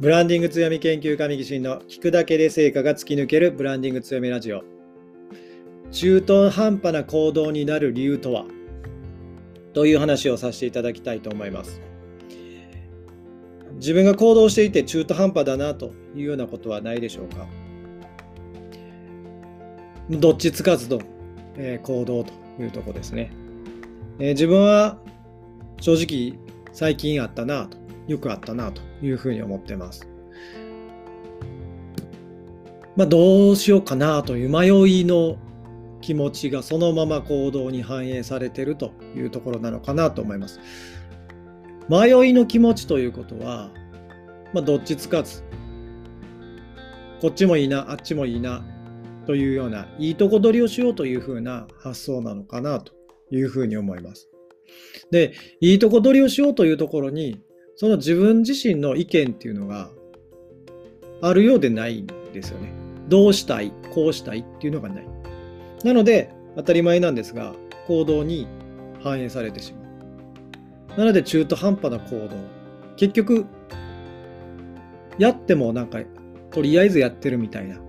ブランディング強み研究家右心の聞くだけで成果が突き抜けるブランディング強みラジオ。中途半端な行動になる理由とは？という話をさせていただきたいと思います。自分が行動していて中途半端だなというようなことはないでしょうか？どっちつかずの、え行動というとこですね、え自分は正直最近あったなとよくあったなというふうに思ってます。まあ、どうしようかなという迷いの気持ちがそのまま行動に反映されてるというところなのかなと思います。迷いの気持ちということは、まあ、どっちつかず、こっちもいいな、あっちもいいなというような、いいとこ取りをしようというふうな発想なのかなというふうに思います。で、いいとこ取りをしようというところに、その自分自身の意見っていうのがあるようでないんですよね。どうしたい、こうしたいっていうのがない。なので、当たり前なんですが、行動に反映されてしまう。なので、中途半端な行動。結局、やってもなんか、とりあえずやってるみたいな。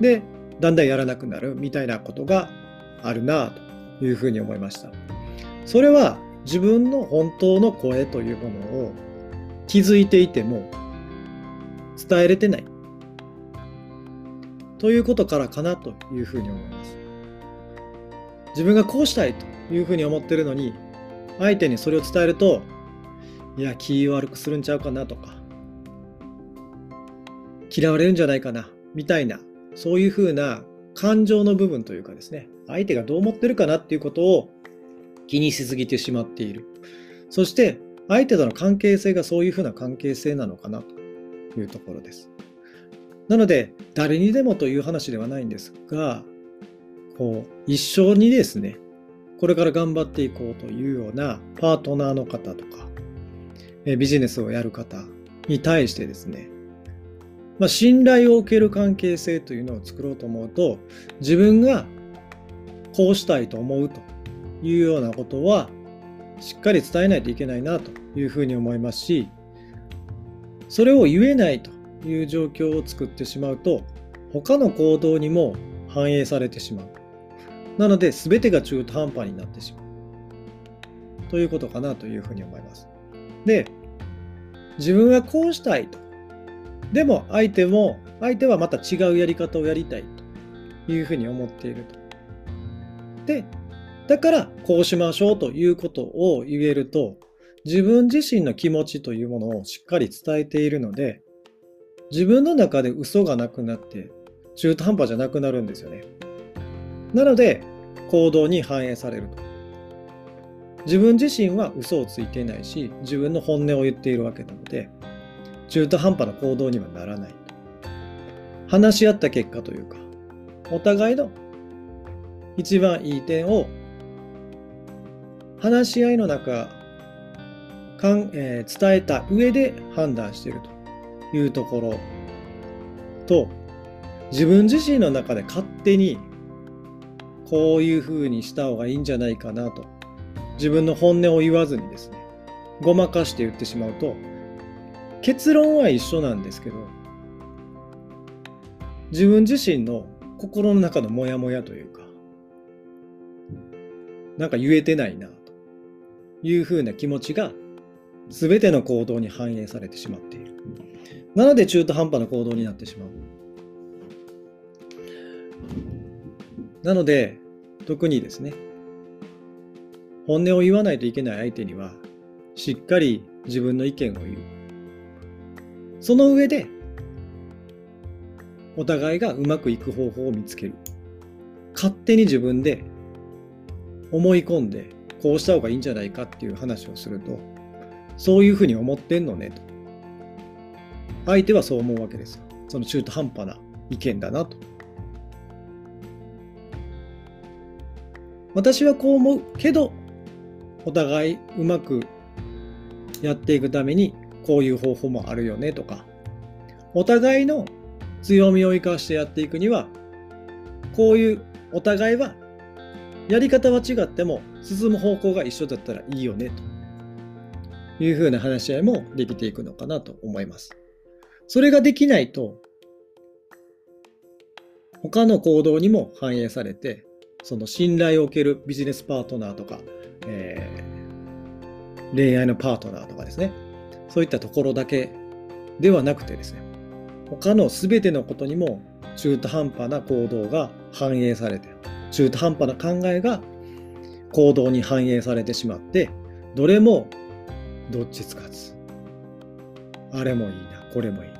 で、だんだんやらなくなるみたいなことがあるなというふうに思いました。それは自分の本当の声というものを気づいていても伝えれてないということからかなというふうに思います。自分がこうしたいというふうに思ってるのに相手にそれを伝えるといや気悪くするんちゃうかなとか嫌われるんじゃないかなみたいなそういうふうな感情の部分というかですね相手がどう思ってるかなっていうことを気にしすぎてしまっている。そして相手との関係性がそういうふうな関係性なのかなというところです。なので誰にでもという話ではないんですが、こう一緒にですね、これから頑張っていこうというようなパートナーの方とか、ビジネスをやる方に対してですね、まあ、信頼を受ける関係性というのを作ろうと思うと、自分がこうしたいと思うというようなことはしっかり伝えないといけないなというふうに思いますしそれを言えないという状況を作ってしまうと他の行動にも反映されてしまう。なので全てが中途半端になってしまう。ということかなというふうに思います。で自分はこうしたいと。でも相手も相手はまた違うやり方をやりたいというふうに思っていると。でだからこうしましょうということを言えると自分自身の気持ちというものをしっかり伝えているので自分の中で嘘がなくなって中途半端じゃなくなるんですよね。なので行動に反映されると。自分自身は嘘をついていないし自分の本音を言っているわけなので中途半端な行動にはならない。話し合った結果というかお互いの一番いい点を話し合いの中かん、えー、伝えた上で判断しているというところと自分自身の中で勝手にこういうふうにした方がいいんじゃないかなと自分の本音を言わずにですねごまかして言ってしまうと結論は一緒なんですけど自分自身の心の中のモヤモヤというかなんか言えてないないうふうな気持ちが全ての行動に反映されてしまっている。なので中途半端な行動になってしまう。なので、特にですね、本音を言わないといけない相手には、しっかり自分の意見を言う。その上で、お互いがうまくいく方法を見つける。勝手に自分で思い込んでこうした方がいいんじゃないかっていう話をすると、そういうふうに思ってんのねと。相手はそう思うわけですよ。その中途半端な意見だなと。私はこう思うけど、お互いうまくやっていくためにこういう方法もあるよねとか、お互いの強みを生かしてやっていくには、こういうお互いはやり方は違っても進む方向が一緒だったらいいよねというふうな話し合いもできていくのかなと思います。それができないと、他の行動にも反映されて、その信頼を受けるビジネスパートナーとか、えー、恋愛のパートナーとかですね、そういったところだけではなくてですね、他の全てのことにも中途半端な行動が反映されて、中途半端な考えが行動に反映されてしまって、どれもどっちつかず。あれもいいな、これもいいな。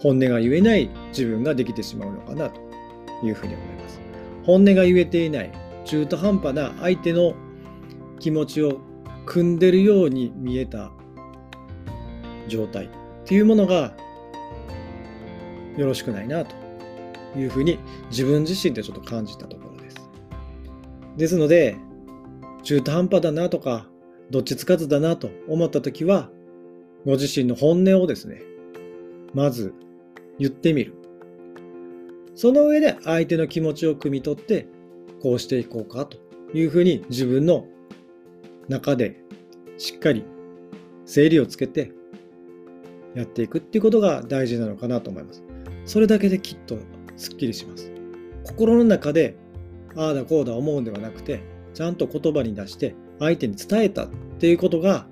本音が言えない自分ができてしまうのかなというふうに思います。本音が言えていない中途半端な相手の気持ちを組んでるように見えた状態っていうものがよろしくないなというふうに自分自身でちょっと感じたところです。ですので中途半端だなとかどっちつかずだなと思った時はご自身の本音をですねまず言ってみる。その上で相手の気持ちを汲み取ってこうしていこうかというふうに自分の中でしっかり整理をつけてやっていくっていうことが大事なのかなと思います。それだけできっとすっきりします。心の中でああだこうだ思うんではなくてちゃんと言葉に出して相手に伝えたっていうことが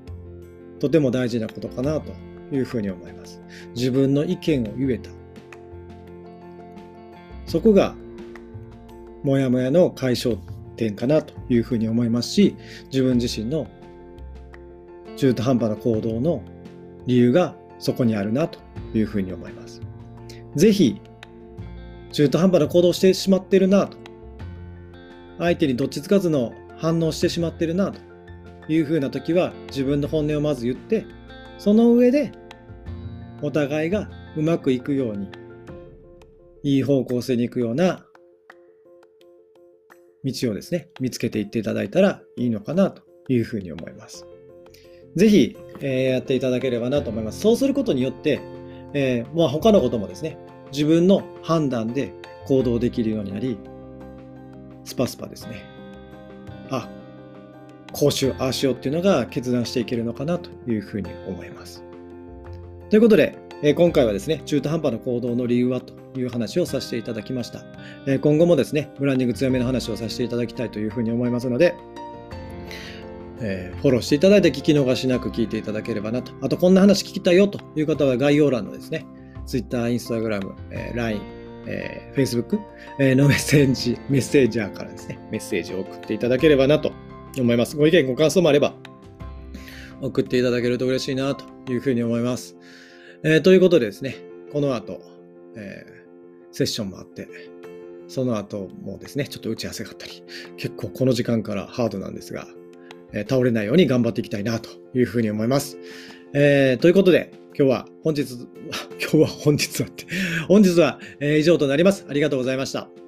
とても大事なことかなというふうに思います。自分の意見を言えた。そこがモヤモヤの解消点かなというふうに思いますし、自分自身の中途半端な行動の理由がそこにあるなというふうに思います。ぜひ、中途半端な行動をしてしまってるなと、相手にどっちつかずの反応してしまってるなというふうな時は自分の本音をまず言って、その上でお互いがうまくいくように、いい方向性に行くような道をですね、見つけていっていただいたらいいのかなというふうに思います。ぜひ、えー、やっていただければなと思います。そうすることによって、えー、まあ、他のこともですね、自分の判断で行動できるようになり、スパスパですね。あ、こうしよう、ああしようっていうのが決断していけるのかなというふうに思います。ということで、え、今回はですね、中途半端な行動の理由はという話をさせていただきました。え、今後もですね、ブランディング強めの話をさせていただきたいというふうに思いますので、えー、フォローしていただいて聞き逃しなく聞いていただければなと。あと、こんな話聞きたいよという方は概要欄のですね、Twitter、Instagram、えー、LINE、えー、Facebook、のメッセージ、メッセージャーからですね、メッセージを送っていただければなと思います。ご意見、ご感想もあれば、送っていただけると嬉しいなというふうに思います。えー、ということでですね、この後、えー、セッションもあって、その後もですね、ちょっと打ち合わせがあったり、結構この時間からハードなんですが、え倒れないように頑張っていきたいなというふうに思います。えー、ということで、今日は本日、今日は本日はって、本日は以上となります。ありがとうございました。